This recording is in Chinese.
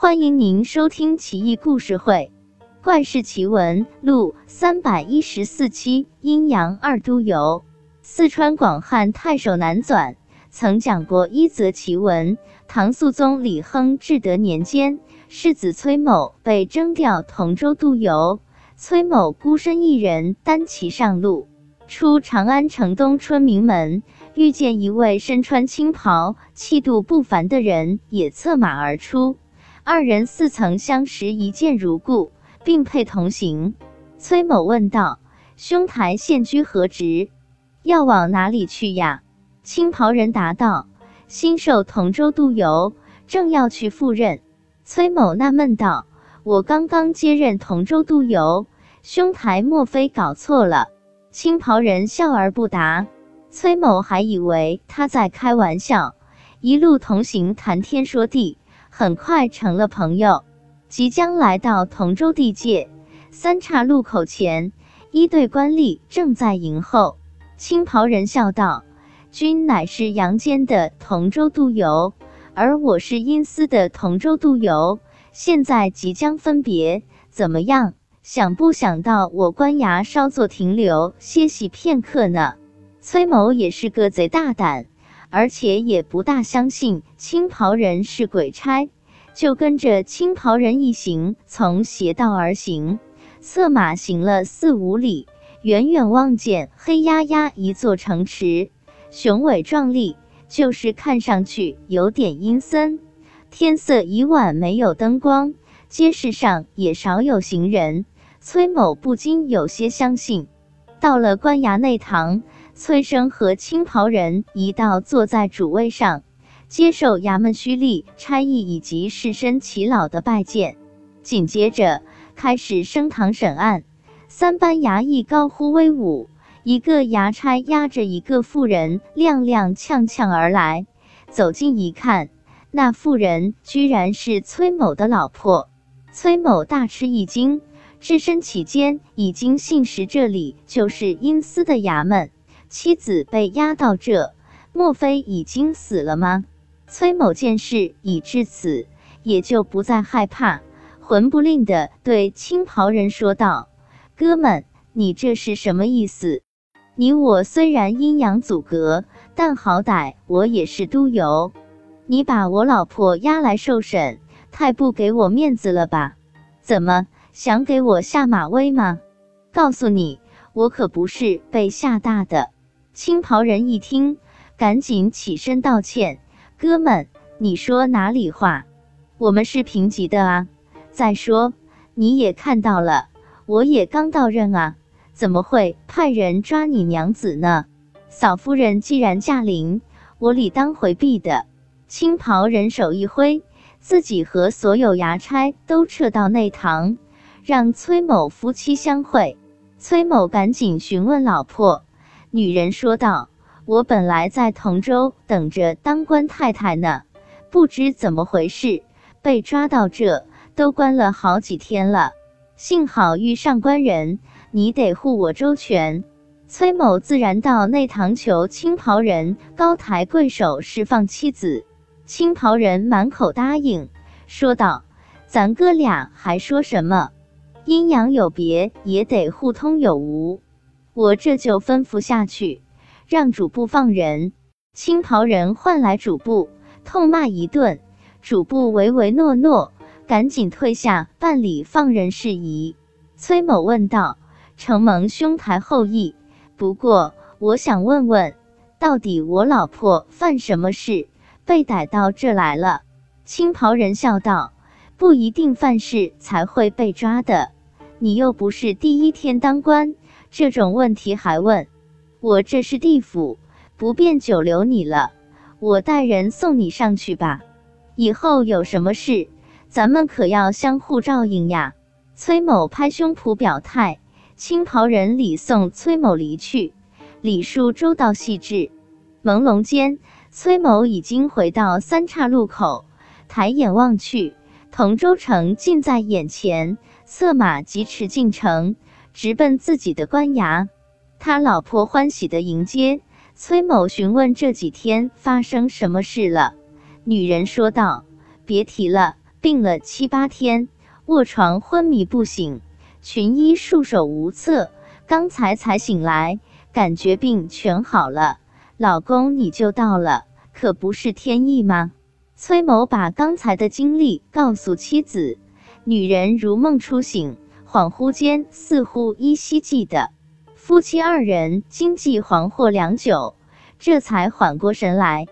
欢迎您收听《奇异故事会·怪事奇闻录》三百一十四期。阴阳二都游，四川广汉太守南纂曾讲过一则奇闻：唐肃宗李亨至德年间，世子崔某被征调同州督邮，崔某孤身一人单骑上路，出长安城东春明门，遇见一位身穿青袍、气度不凡的人，也策马而出。二人似曾相识，一见如故，并辔同行。崔某问道：“兄台现居何职？要往哪里去呀？”青袍人答道：“新受同州督邮，正要去赴任。”崔某纳闷道：“我刚刚接任同州督邮，兄台莫非搞错了？”青袍人笑而不答。崔某还以为他在开玩笑，一路同行，谈天说地。很快成了朋友。即将来到同州地界三岔路口前，一队官吏正在迎候。青袍人笑道：“君乃是阳间的同州督邮，而我是阴司的同州督邮。现在即将分别，怎么样？想不想到我官衙稍作停留，歇息片刻呢？”崔某也是个贼大胆。而且也不大相信青袍人是鬼差，就跟着青袍人一行从斜道而行，策马行了四五里，远远望见黑压压一座城池，雄伟壮丽，就是看上去有点阴森。天色已晚，没有灯光，街市上也少有行人，崔某不禁有些相信。到了官衙内堂。崔生和青袍人一道坐在主位上，接受衙门胥吏、差役以及士绅耆老的拜见。紧接着开始升堂审案，三班衙役高呼威武，一个衙差押着一个妇人踉踉跄跄而来。走近一看，那妇人居然是崔某的老婆。崔某大吃一惊，置身其间，已经信实这里就是阴司的衙门。妻子被押到这，莫非已经死了吗？崔某见事已至此，也就不再害怕，魂不吝的对青袍人说道：“哥们，你这是什么意思？你我虽然阴阳阻隔，但好歹我也是督邮，你把我老婆押来受审，太不给我面子了吧？怎么想给我下马威吗？告诉你，我可不是被吓大的。”青袍人一听，赶紧起身道歉：“哥们，你说哪里话？我们是平级的啊！再说你也看到了，我也刚到任啊，怎么会派人抓你娘子呢？嫂夫人既然驾临，我理当回避的。”青袍人手一挥，自己和所有衙差都撤到内堂，让崔某夫妻相会。崔某赶紧询问老婆。女人说道：“我本来在同州等着当官太太呢，不知怎么回事，被抓到这，都关了好几天了。幸好遇上官人，你得护我周全。”崔某自然到内堂求青袍人高抬贵手释放妻子。青袍人满口答应，说道：“咱哥俩还说什么？阴阳有别，也得互通有无。”我这就吩咐下去，让主簿放人。青袍人唤来主簿，痛骂一顿。主簿唯唯诺诺，赶紧退下办理放人事宜。崔某问道：“承蒙兄台厚意，不过我想问问，到底我老婆犯什么事，被逮到这来了？”青袍人笑道：“不一定犯事才会被抓的，你又不是第一天当官。”这种问题还问？我这是地府，不便久留你了。我带人送你上去吧。以后有什么事，咱们可要相互照应呀。崔某拍胸脯表态。青袍人礼送崔某离去，礼数周到细致。朦胧间，崔某已经回到三岔路口，抬眼望去，同州城近在眼前，策马疾驰进城。直奔自己的官衙，他老婆欢喜的迎接。崔某，询问这几天发生什么事了。女人说道：“别提了，病了七八天，卧床昏迷不醒，群医束手无策，刚才才醒来，感觉病全好了。老公你就到了，可不是天意吗？崔某把刚才的经历告诉妻子，女人如梦初醒，恍惚间似乎依稀记得。夫妻二人经济惶惑良久，这才缓过神来。